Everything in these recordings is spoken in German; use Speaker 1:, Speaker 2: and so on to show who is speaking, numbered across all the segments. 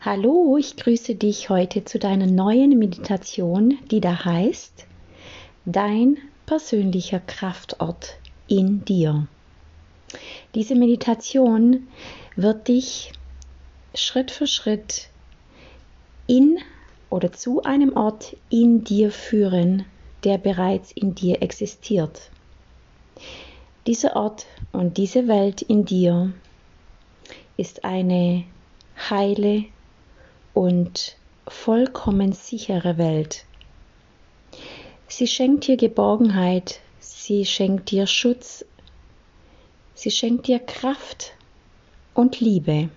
Speaker 1: Hallo, ich grüße dich heute zu deiner neuen Meditation, die da heißt Dein persönlicher Kraftort in dir. Diese Meditation wird dich Schritt für Schritt in oder zu einem Ort in dir führen, der bereits in dir existiert. Dieser Ort und diese Welt in dir ist eine heile und vollkommen sichere Welt. Sie schenkt dir Geborgenheit, sie schenkt dir Schutz, sie schenkt dir Kraft und Liebe.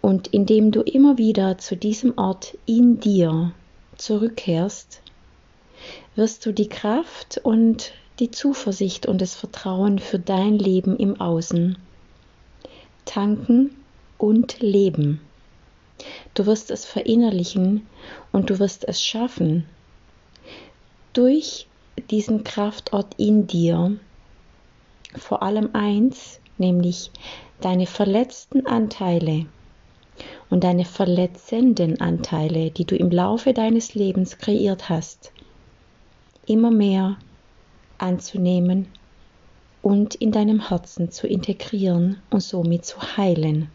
Speaker 1: Und indem du immer wieder zu diesem Ort in dir zurückkehrst, wirst du die Kraft und die Zuversicht und das Vertrauen für dein Leben im Außen tanken und leben. Du wirst es verinnerlichen und du wirst es schaffen, durch diesen Kraftort in dir vor allem eins, nämlich deine verletzten Anteile und deine verletzenden Anteile, die du im Laufe deines Lebens kreiert hast, immer mehr anzunehmen und in deinem Herzen zu integrieren und somit zu heilen.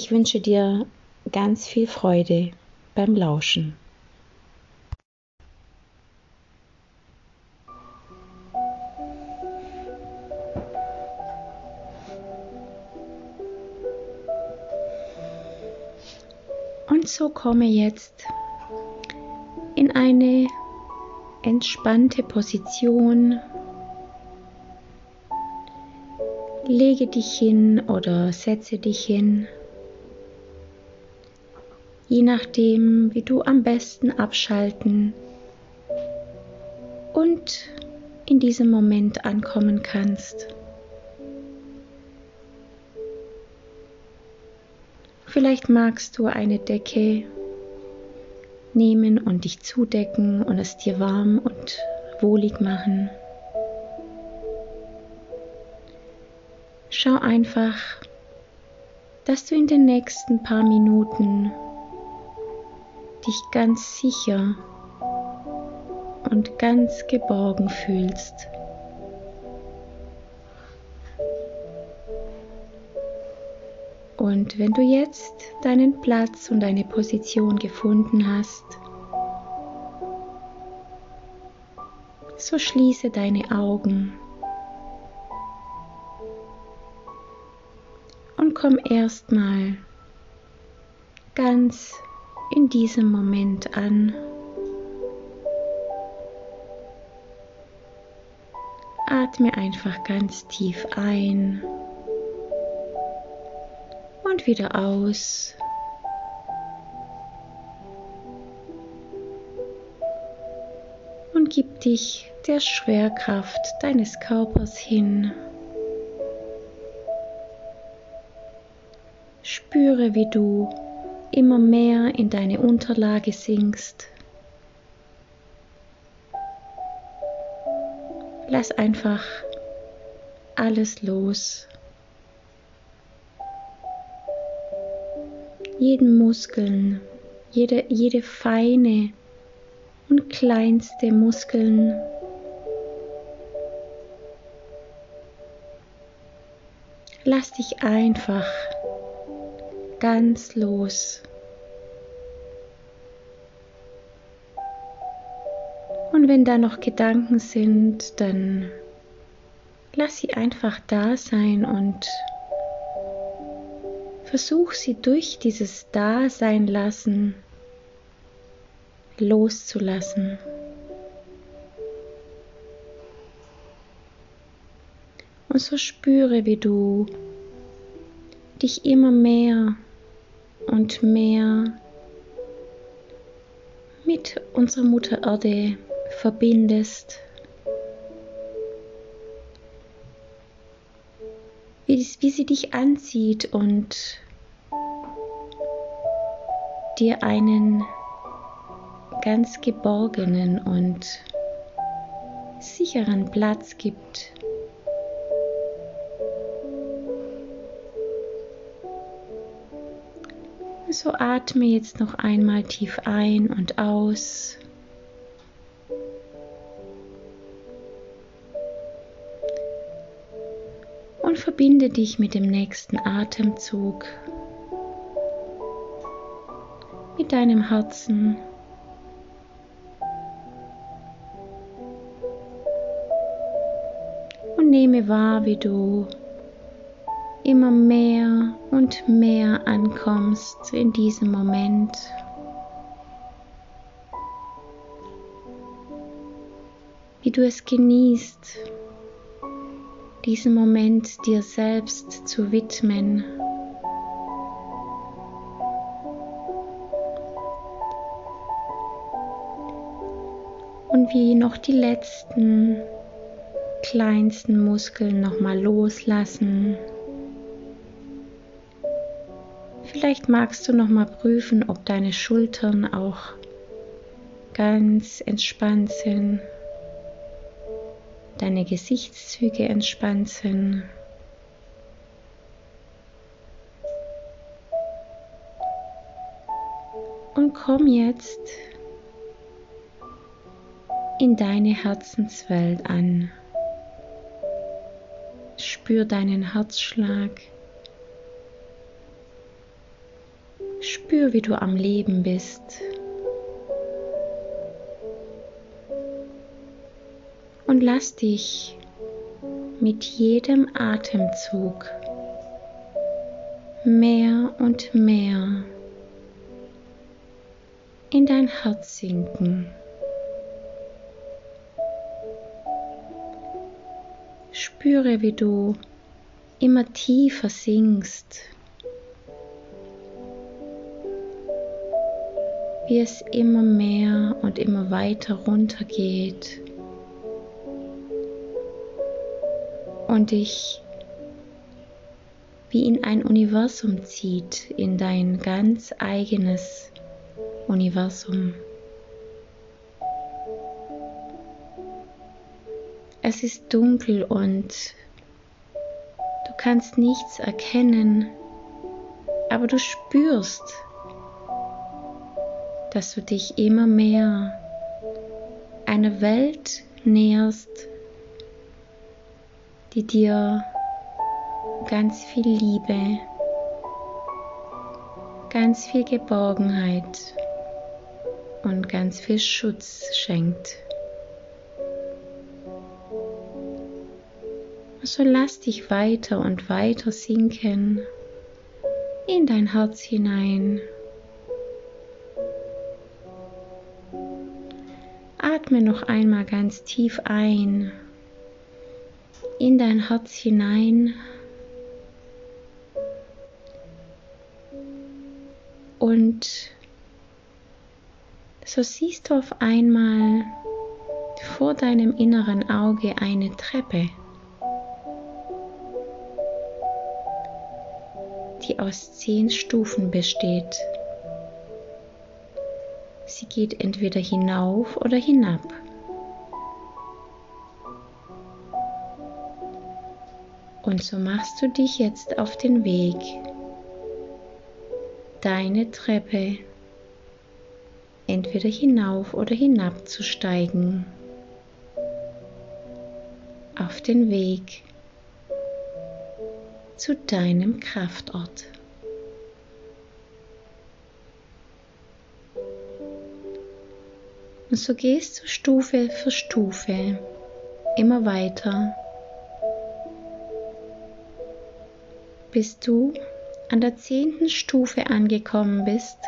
Speaker 1: Ich wünsche dir ganz viel Freude beim Lauschen. Und so komme jetzt in eine entspannte Position. Lege dich hin oder setze dich hin je nachdem, wie du am besten abschalten und in diesem Moment ankommen kannst. Vielleicht magst du eine Decke nehmen und dich zudecken und es dir warm und wohlig machen. Schau einfach, dass du in den nächsten paar Minuten dich ganz sicher und ganz geborgen fühlst. Und wenn du jetzt deinen Platz und deine Position gefunden hast, so schließe deine Augen und komm erstmal ganz in diesem Moment an. Atme einfach ganz tief ein und wieder aus. Und gib dich der Schwerkraft deines Körpers hin. Spüre, wie du immer mehr in deine Unterlage sinkst. Lass einfach alles los. Jeden Muskeln, jede, jede feine und kleinste Muskeln. Lass dich einfach ganz los. Und wenn da noch Gedanken sind, dann lass sie einfach da sein und versuch sie durch dieses Dasein lassen loszulassen. Und so spüre, wie du dich immer mehr und mehr mit unserer Mutter Erde verbindest. Wie, wie sie dich anzieht und dir einen ganz geborgenen und sicheren Platz gibt So atme jetzt noch einmal tief ein und aus. Verbinde dich mit dem nächsten Atemzug, mit deinem Herzen. Und nehme wahr, wie du immer mehr und mehr ankommst in diesem Moment. Wie du es genießt, diesen Moment dir selbst zu widmen. Und wie noch die letzten kleinsten Muskeln nochmal loslassen. Vielleicht magst du noch mal prüfen, ob deine Schultern auch ganz entspannt sind, deine Gesichtszüge entspannt sind. Und komm jetzt in deine Herzenswelt an. Spür deinen Herzschlag. Spür, wie du am Leben bist. Und lass dich mit jedem Atemzug mehr und mehr in dein Herz sinken. Spüre, wie du immer tiefer sinkst wie es immer mehr und immer weiter runter und dich wie in ein Universum zieht, in dein ganz eigenes Universum. Es ist dunkel und du kannst nichts erkennen, aber du spürst, dass du dich immer mehr einer Welt näherst, die dir ganz viel Liebe, ganz viel Geborgenheit und ganz viel Schutz schenkt. So lass dich weiter und weiter sinken in dein Herz hinein. Atme noch einmal ganz tief ein in dein Herz hinein und so siehst du auf einmal vor deinem inneren Auge eine Treppe, die aus zehn Stufen besteht. Sie geht entweder hinauf oder hinab. Und so machst du dich jetzt auf den Weg, deine Treppe entweder hinauf oder hinab zu steigen. Auf den Weg zu deinem Kraftort. Und so gehst du Stufe für Stufe immer weiter, bis du an der zehnten Stufe angekommen bist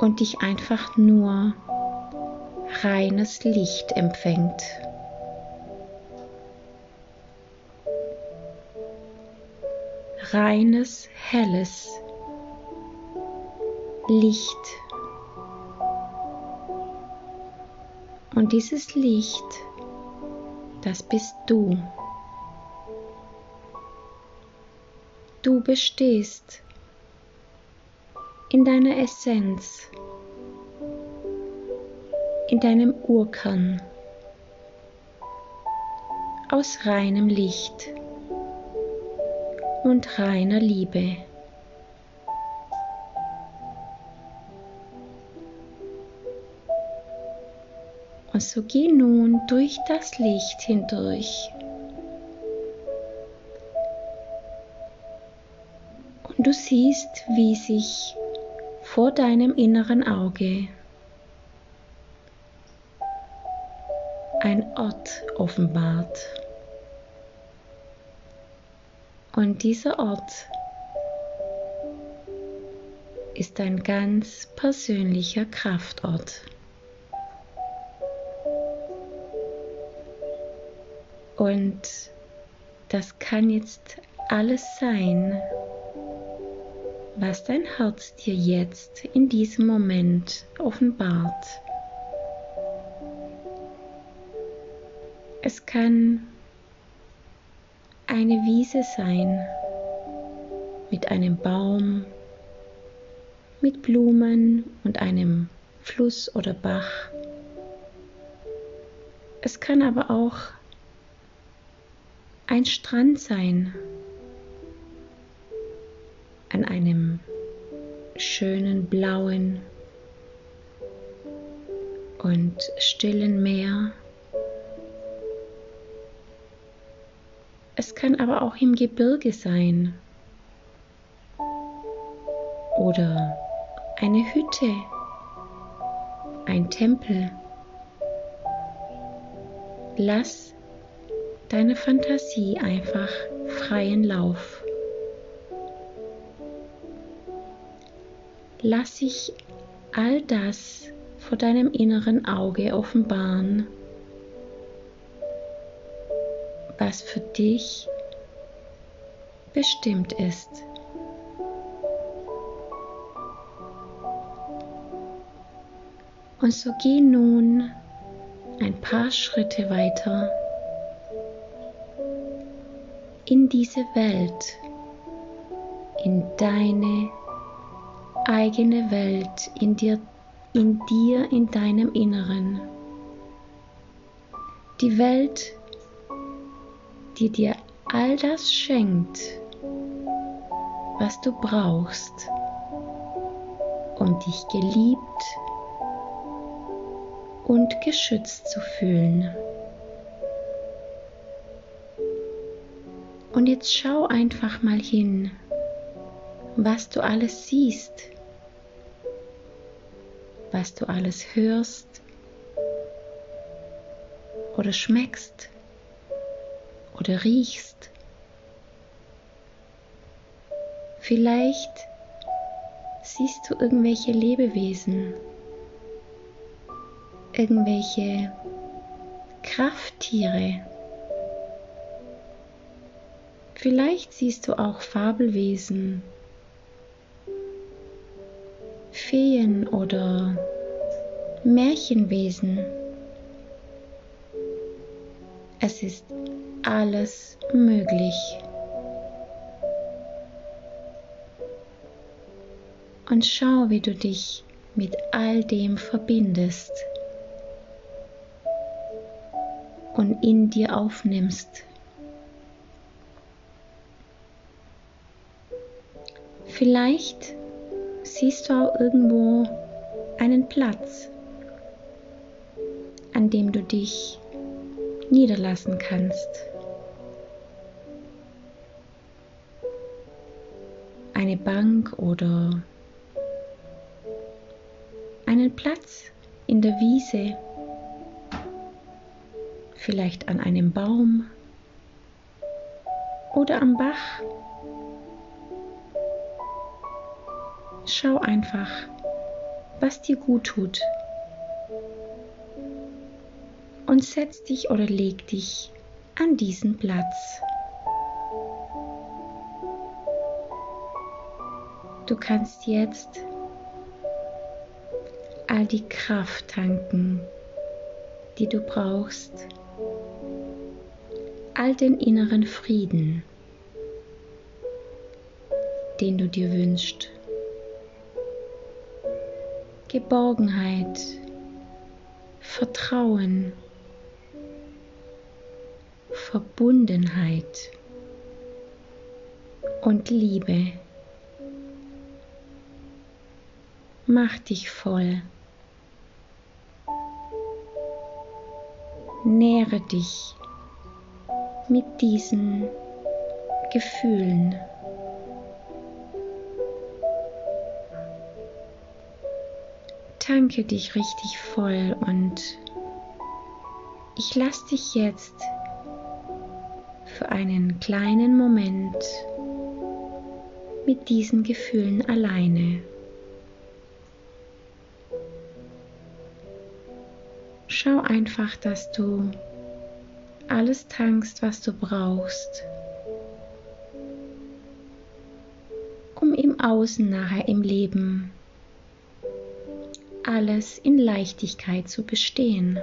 Speaker 1: und dich einfach nur reines Licht empfängt. Reines, helles Licht. Und dieses Licht, das bist du. Du bestehst in deiner Essenz, in deinem Urkern aus reinem Licht und reiner Liebe. Und so geh nun durch das Licht hindurch Und du siehst, wie sich vor deinem inneren Auge ein Ort offenbart. Und dieser Ort ist ein ganz persönlicher Kraftort. Und das kann jetzt alles sein, was dein Herz dir jetzt in diesem Moment offenbart. Es kann eine Wiese sein mit einem Baum, mit Blumen und einem Fluss oder Bach. Es kann aber auch ein Strand sein an einem schönen blauen und stillen Meer. Es kann aber auch im Gebirge sein oder eine Hütte, ein Tempel. Lass deine Fantasie einfach freien Lauf. Lass sich all das vor deinem inneren Auge offenbaren, was für dich bestimmt ist. Und so geh nun ein paar Schritte weiter in diese Welt, in deine eigene Welt, in dir, in dir, in deinem Inneren. Die Welt, die dir all das schenkt, was du brauchst, um dich geliebt und geschützt zu fühlen. Und jetzt schau einfach mal hin, was du alles siehst, was du alles hörst oder schmeckst oder riechst. Vielleicht siehst du irgendwelche Lebewesen, irgendwelche Krafttiere Vielleicht siehst du auch Fabelwesen, Feen oder Märchenwesen. Es ist alles möglich. Und schau, wie du dich mit all dem verbindest und in dir aufnimmst. Vielleicht siehst du auch irgendwo einen Platz, an dem du dich niederlassen kannst. Eine Bank oder einen Platz in der Wiese, vielleicht an einem Baum oder am Bach Schau einfach, was dir gut tut. Und setz dich oder leg dich an diesen Platz. Du kannst jetzt all die Kraft tanken, die du brauchst, all den inneren Frieden, den du dir wünschst. Geborgenheit, Vertrauen, Verbundenheit und Liebe. Mach dich voll. nähere dich mit diesen Gefühlen. Tanke dich richtig voll und ich lasse dich jetzt für einen kleinen Moment mit diesen Gefühlen alleine. Schau einfach, dass du alles tankst, was du brauchst, um im Außen nachher im Leben alles in Leichtigkeit zu bestehen.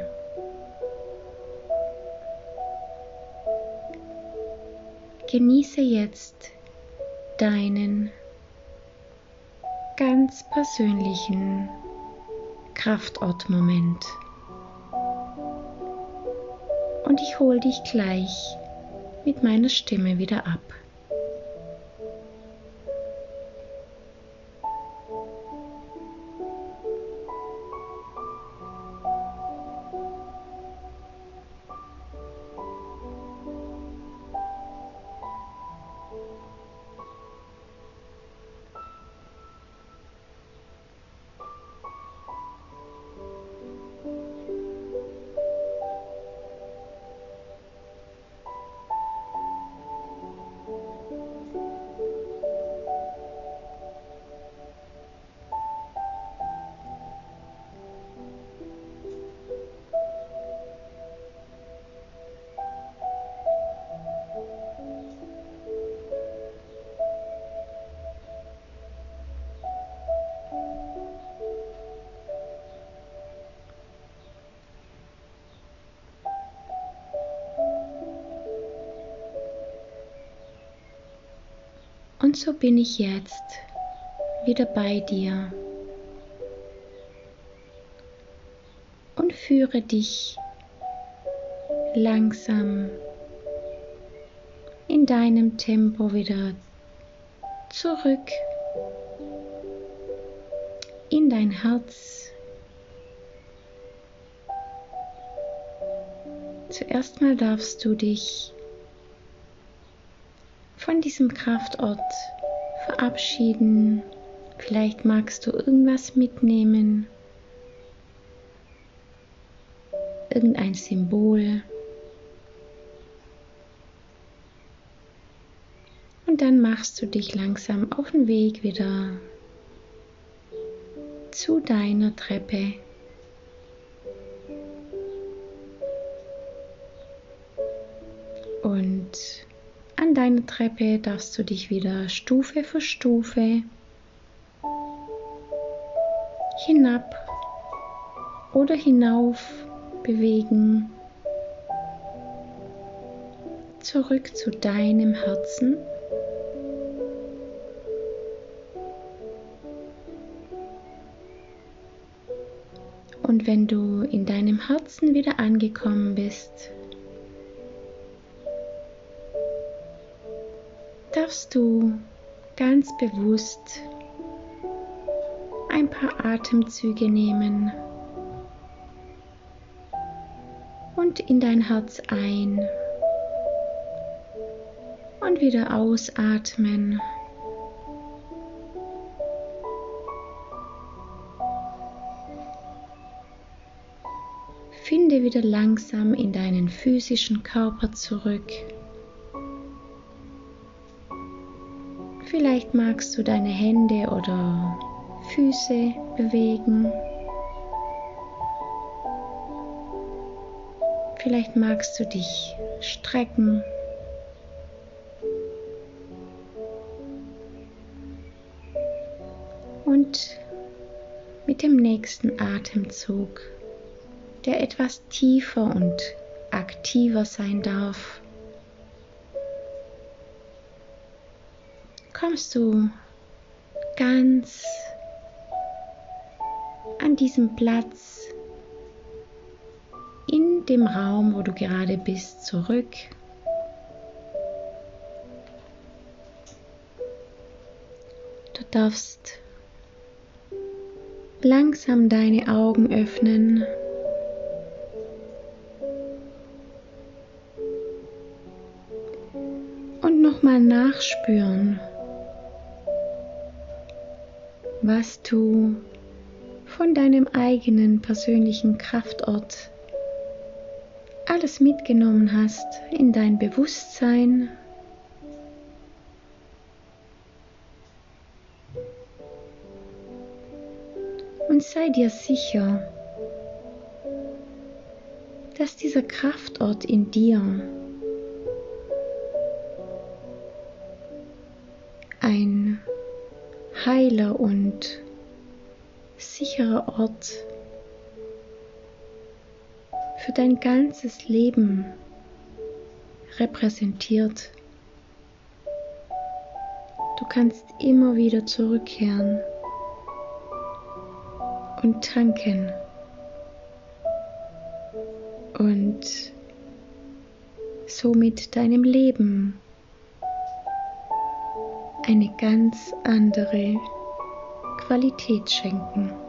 Speaker 1: Genieße jetzt deinen ganz persönlichen Kraftortmoment. Und ich hole dich gleich mit meiner Stimme wieder ab. Und so bin ich jetzt wieder bei dir und führe dich langsam in deinem Tempo wieder zurück in dein Herz. Zuerst mal darfst du dich von diesem Kraftort verabschieden. Vielleicht magst du irgendwas mitnehmen, irgendein Symbol. Und dann machst du dich langsam auf den Weg wieder zu deiner Treppe. Und deiner Treppe darfst du dich wieder Stufe für Stufe hinab oder hinauf bewegen. Zurück zu deinem Herzen. Und wenn du in deinem Herzen wieder angekommen bist, darfst du ganz bewusst ein paar Atemzüge nehmen und in dein Herz ein und wieder ausatmen. Finde wieder langsam in deinen physischen Körper zurück. Vielleicht magst du deine Hände oder Füße bewegen. Vielleicht magst du dich strecken. Und mit dem nächsten Atemzug, der etwas tiefer und aktiver sein darf, kommst du ganz an diesem Platz in dem Raum, wo du gerade bist, zurück. Du darfst langsam deine Augen öffnen. Und nochmal nachspüren, was du von deinem eigenen persönlichen Kraftort alles mitgenommen hast in dein Bewusstsein. Und sei dir sicher, dass dieser Kraftort in dir heiler und sicherer Ort für dein ganzes Leben repräsentiert. Du kannst immer wieder zurückkehren und tanken und somit deinem Leben eine ganz andere Qualität schenken.